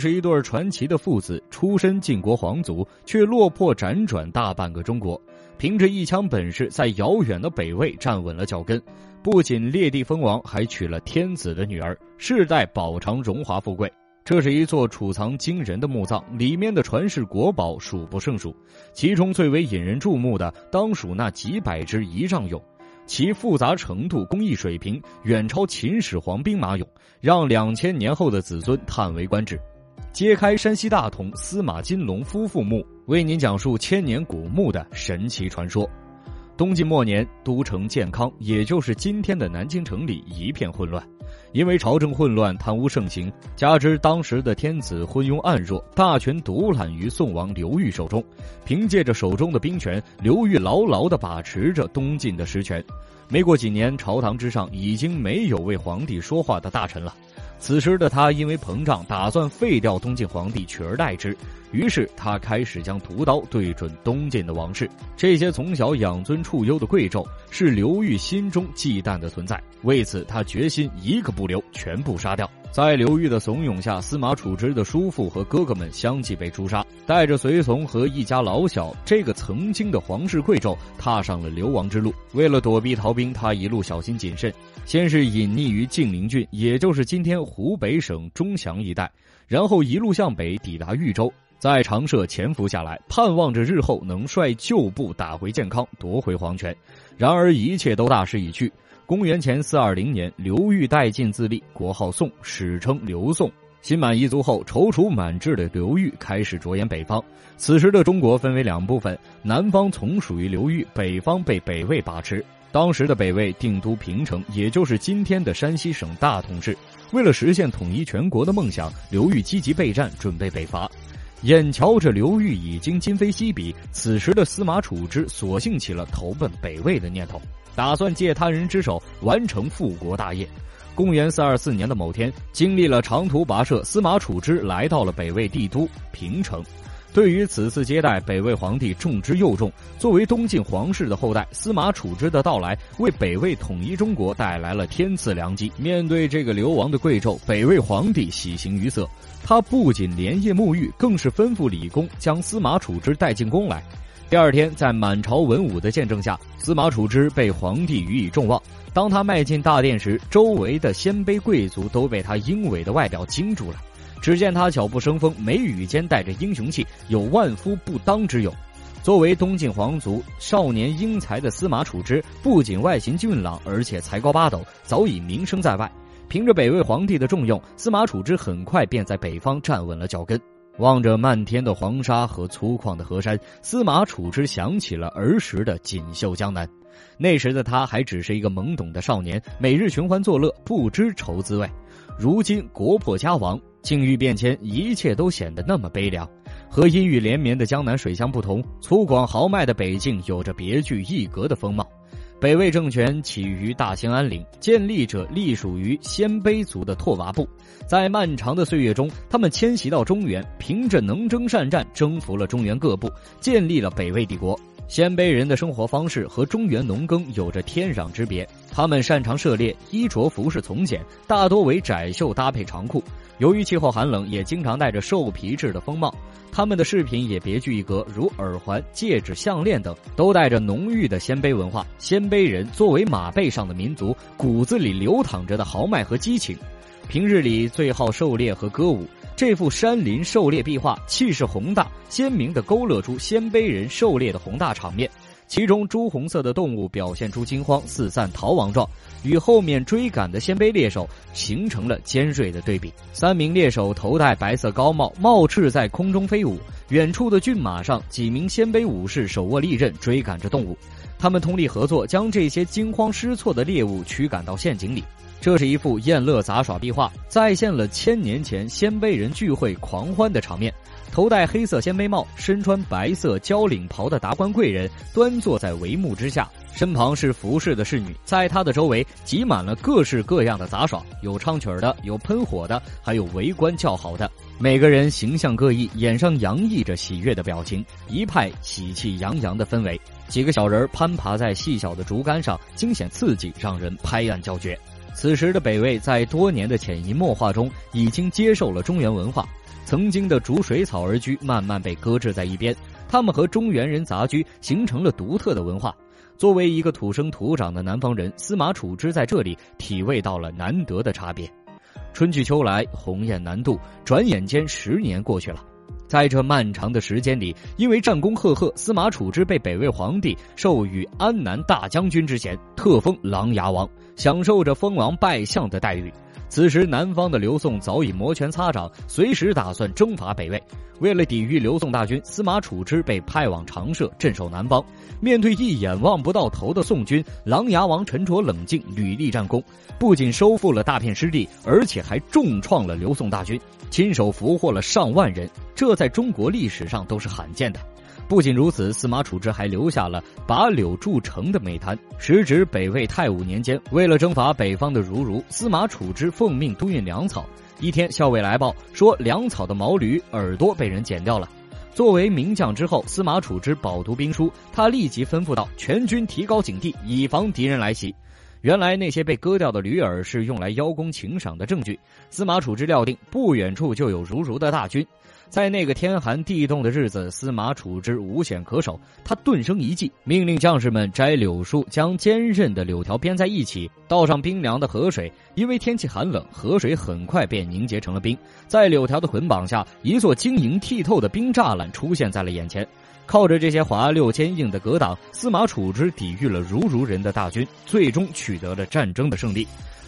是一对传奇的父子，出身晋国皇族，却落魄辗转大半个中国，凭着一腔本事，在遥远的北魏站稳了脚跟。不仅列地封王，还娶了天子的女儿，世代保长荣华富贵。这是一座储藏惊人的墓葬，里面的传世国宝数不胜数，其中最为引人注目的，当属那几百只仪仗俑，其复杂程度、工艺水平远超秦始皇兵马俑，让两千年后的子孙叹为观止。揭开山西大同司马金龙夫妇墓，为您讲述千年古墓的神奇传说。东晋末年，都城建康，也就是今天的南京城里一片混乱。因为朝政混乱、贪污盛行，加之当时的天子昏庸暗弱，大权独揽于宋王刘裕手中。凭借着手中的兵权，刘裕牢牢地把持着东晋的实权。没过几年，朝堂之上已经没有为皇帝说话的大臣了。此时的他因为膨胀，打算废掉东晋皇帝，取而代之。于是他开始将屠刀对准东晋的王室。这些从小养尊处优的贵胄，是刘裕心中忌惮的存在。为此，他决心一个不留，全部杀掉。在刘裕的怂恿下，司马楚之的叔父和哥哥们相继被诛杀。带着随从和一家老小，这个曾经的皇室贵胄踏上了流亡之路。为了躲避逃兵，他一路小心谨慎。先是隐匿于晋陵郡，也就是今天湖北省钟祥一带，然后一路向北抵达豫州，在长社潜伏下来，盼望着日后能率旧部打回健康，夺回皇权。然而一切都大势已去。公元前四二零年，刘裕带晋自立，国号宋，史称刘宋。心满意足后，踌躇满志的刘裕开始着眼北方。此时的中国分为两部分，南方从属于刘裕，北方被北魏把持。当时的北魏定都平城，也就是今天的山西省大同市。为了实现统一全国的梦想，刘裕积极备战，准备北伐。眼瞧着刘裕已经今非昔比，此时的司马楚之索性起了投奔北魏的念头，打算借他人之手完成复国大业。公元四二四年的某天，经历了长途跋涉，司马楚之来到了北魏帝都平城。对于此次接待，北魏皇帝重之又重。作为东晋皇室的后代，司马楚之的到来为北魏统一中国带来了天赐良机。面对这个流亡的贵胄，北魏皇帝喜形于色。他不仅连夜沐浴，更是吩咐李公将司马楚之带进宫来。第二天，在满朝文武的见证下，司马楚之被皇帝予以重望。当他迈进大殿时，周围的鲜卑贵族都被他英伟的外表惊住了。只见他脚步生风，眉宇间带着英雄气，有万夫不当之勇。作为东晋皇族少年英才的司马楚之，不仅外形俊朗，而且才高八斗，早已名声在外。凭着北魏皇帝的重用，司马楚之很快便在北方站稳了脚跟。望着漫天的黄沙和粗犷的河山，司马楚之想起了儿时的锦绣江南。那时的他还只是一个懵懂的少年，每日寻欢作乐，不知愁滋味。如今国破家亡。境遇变迁，一切都显得那么悲凉。和阴雨连绵的江南水乡不同，粗犷豪迈的北境有着别具一格的风貌。北魏政权起于大兴安岭，建立者隶属于鲜卑族的拓跋部。在漫长的岁月中，他们迁徙到中原，凭着能征善战，征服了中原各部，建立了北魏帝国。鲜卑人的生活方式和中原农耕有着天壤之别，他们擅长狩猎，衣着服饰从简，大多为窄袖搭配长裤。由于气候寒冷，也经常带着兽皮质的风貌。他们的饰品也别具一格，如耳环、戒指、项链等，都带着浓郁的鲜卑文化。鲜卑人作为马背上的民族，骨子里流淌着的豪迈和激情。平日里最好狩猎和歌舞。这幅山林狩猎壁画气势宏大，鲜明地勾勒出鲜卑人狩猎的宏大场面。其中朱红色的动物表现出惊慌四散逃亡状，与后面追赶的鲜卑猎手形成了尖锐的对比。三名猎手头戴白色高帽，帽翅在空中飞舞。远处的骏马上，几名鲜卑武士手握利刃追赶着动物，他们通力合作，将这些惊慌失措的猎物驱赶到陷阱里。这是一幅宴乐杂耍壁画，再现了千年前鲜卑人聚会狂欢的场面。头戴黑色鲜卑帽、身穿白色交领袍的达官贵人端坐在帷幕之下，身旁是服侍的侍女，在他的周围挤满了各式各样的杂耍，有唱曲的，有喷火的，还有围观叫好的。每个人形象各异，眼上洋溢着喜悦的表情，一派喜气洋洋的氛围。几个小人攀爬在细小的竹竿上，惊险刺激，让人拍案叫绝。此时的北魏在多年的潜移默化中，已经接受了中原文化。曾经的逐水草而居慢慢被搁置在一边。他们和中原人杂居，形成了独特的文化。作为一个土生土长的南方人，司马楚之在这里体味到了难得的差别。春去秋来，鸿雁南渡，转眼间十年过去了。在这漫长的时间里，因为战功赫赫，司马楚之被北魏皇帝授予安南大将军之衔，特封琅琊王，享受着封王拜相的待遇。此时，南方的刘宋早已摩拳擦掌，随时打算征伐北魏。为了抵御刘宋大军，司马楚之被派往长社镇守南方。面对一眼望不到头的宋军，琅琊王沉着冷静，屡立战功，不仅收复了大片失地，而且还重创了刘宋大军，亲手俘获了上万人。这在中国历史上都是罕见的。不仅如此，司马楚之还留下了把柳筑城的美谈。时值北魏太武年间，为了征伐北方的如如，司马楚之奉命督运粮草。一天，校尉来报说，粮草的毛驴耳朵被人剪掉了。作为名将之后，司马楚之饱读兵书，他立即吩咐道：“全军提高警惕，以防敌人来袭。”原来那些被割掉的驴耳是用来邀功请赏的证据。司马楚之料定，不远处就有如如的大军。在那个天寒地冻的日子，司马楚之无险可守，他顿生一计，命令将士们摘柳树，将坚韧的柳条编在一起，倒上冰凉的河水。因为天气寒冷，河水很快便凝结成了冰。在柳条的捆绑下，一座晶莹剔透的冰栅栏出现在了眼前。靠着这些滑溜坚硬的格挡，司马楚之抵御了如如人的大军，最终取得了战争的胜利。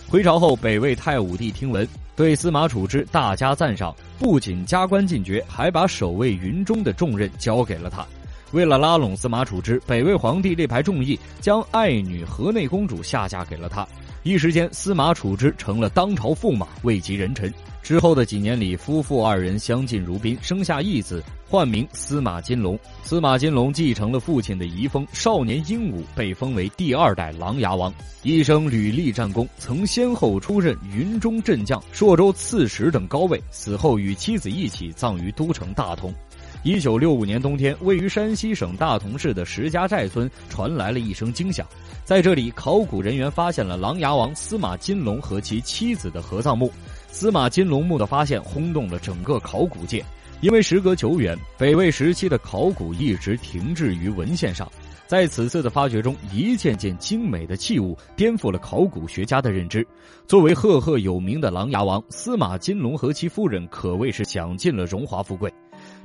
回朝后，北魏太武帝听闻，对司马楚之大加赞赏，不仅加官进爵，还把守卫云中的重任交给了他。为了拉拢司马楚之，北魏皇帝力排众议，将爱女河内公主下嫁给了他。一时间，司马楚之成了当朝驸马，位极人臣。之后的几年里，夫妇二人相敬如宾，生下一子，唤名司马金龙。司马金龙继承了父亲的遗风，少年英武，被封为第二代琅琊王。一生屡立战功，曾先后出任云中镇将、朔州刺史等高位。死后与妻子一起葬于都城大同。一九六五年冬天，位于山西省大同市的石家寨村传来了一声惊响，在这里，考古人员发现了琅琊王司马金龙和其妻子的合葬墓。司马金龙墓的发现轰动了整个考古界，因为时隔久远，北魏时期的考古一直停滞于文献上。在此次的发掘中，一件件精美的器物颠覆了考古学家的认知。作为赫赫有名的琅琊王，司马金龙和其夫人可谓是享尽了荣华富贵。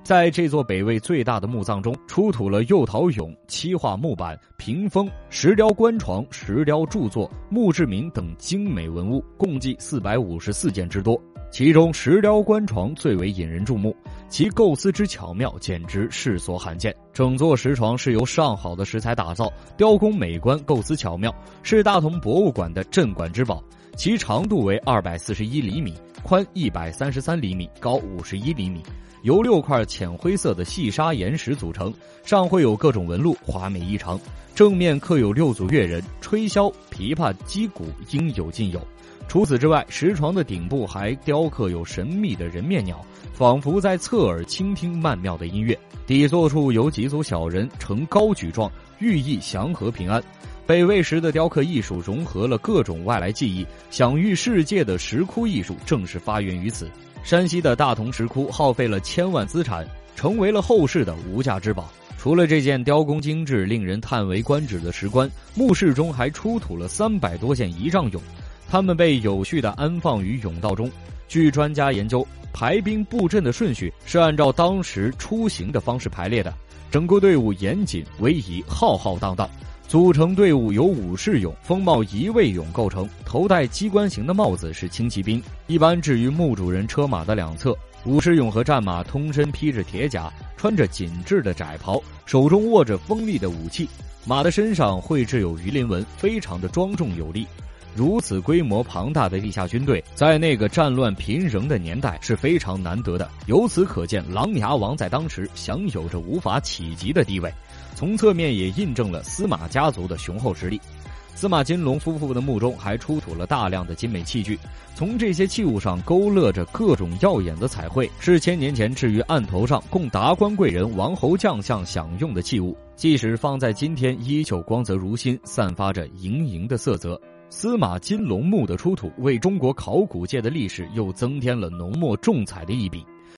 在这座北魏最大的墓葬中，出土了釉陶俑、漆画木板、屏风、石雕棺床、石雕著作、墓志铭等精美文物，共计四百五十四件之多。其中，石雕棺床最为引人注目，其构思之巧妙，简直世所罕见。整座石床是由上好的石材打造，雕工美观，构思巧妙，是大同博物馆的镇馆之宝。其长度为二百四十一厘米，宽一百三十三厘米，高五十一厘米。由六块浅灰色的细砂岩石组成，上绘有各种纹路，华美异常。正面刻有六组乐人吹箫、琵琶、击鼓，应有尽有。除此之外，石床的顶部还雕刻有神秘的人面鸟，仿佛在侧耳倾听曼妙的音乐。底座处有几组小人呈高举状，寓意祥和平安。北魏时的雕刻艺术融合了各种外来技艺，享誉世界的石窟艺术正是发源于此。山西的大同石窟耗费了千万资产，成为了后世的无价之宝。除了这件雕工精致、令人叹为观止的石棺，墓室中还出土了三百多件仪仗俑，它们被有序地安放于甬道中。据专家研究，排兵布阵的顺序是按照当时出行的方式排列的，整个队伍严谨、威仪、浩浩荡荡。组成队伍由武士俑、风帽仪卫俑构成，头戴机关形的帽子是轻骑兵，一般置于墓主人车马的两侧。武士俑和战马通身披着铁甲，穿着紧致的窄袍，手中握着锋利的武器。马的身上绘制有鱼鳞纹，非常的庄重有力。如此规模庞大的地下军队，在那个战乱频仍的年代是非常难得的。由此可见，琅琊王在当时享有着无法企及的地位。从侧面也印证了司马家族的雄厚实力。司马金龙夫妇的墓中还出土了大量的精美器具，从这些器物上勾勒着各种耀眼的彩绘，是千年前置于案头上供达官贵人、王侯将相享用的器物。即使放在今天，依旧光泽如新，散发着莹莹的色泽。司马金龙墓的出土，为中国考古界的历史又增添了浓墨重彩的一笔。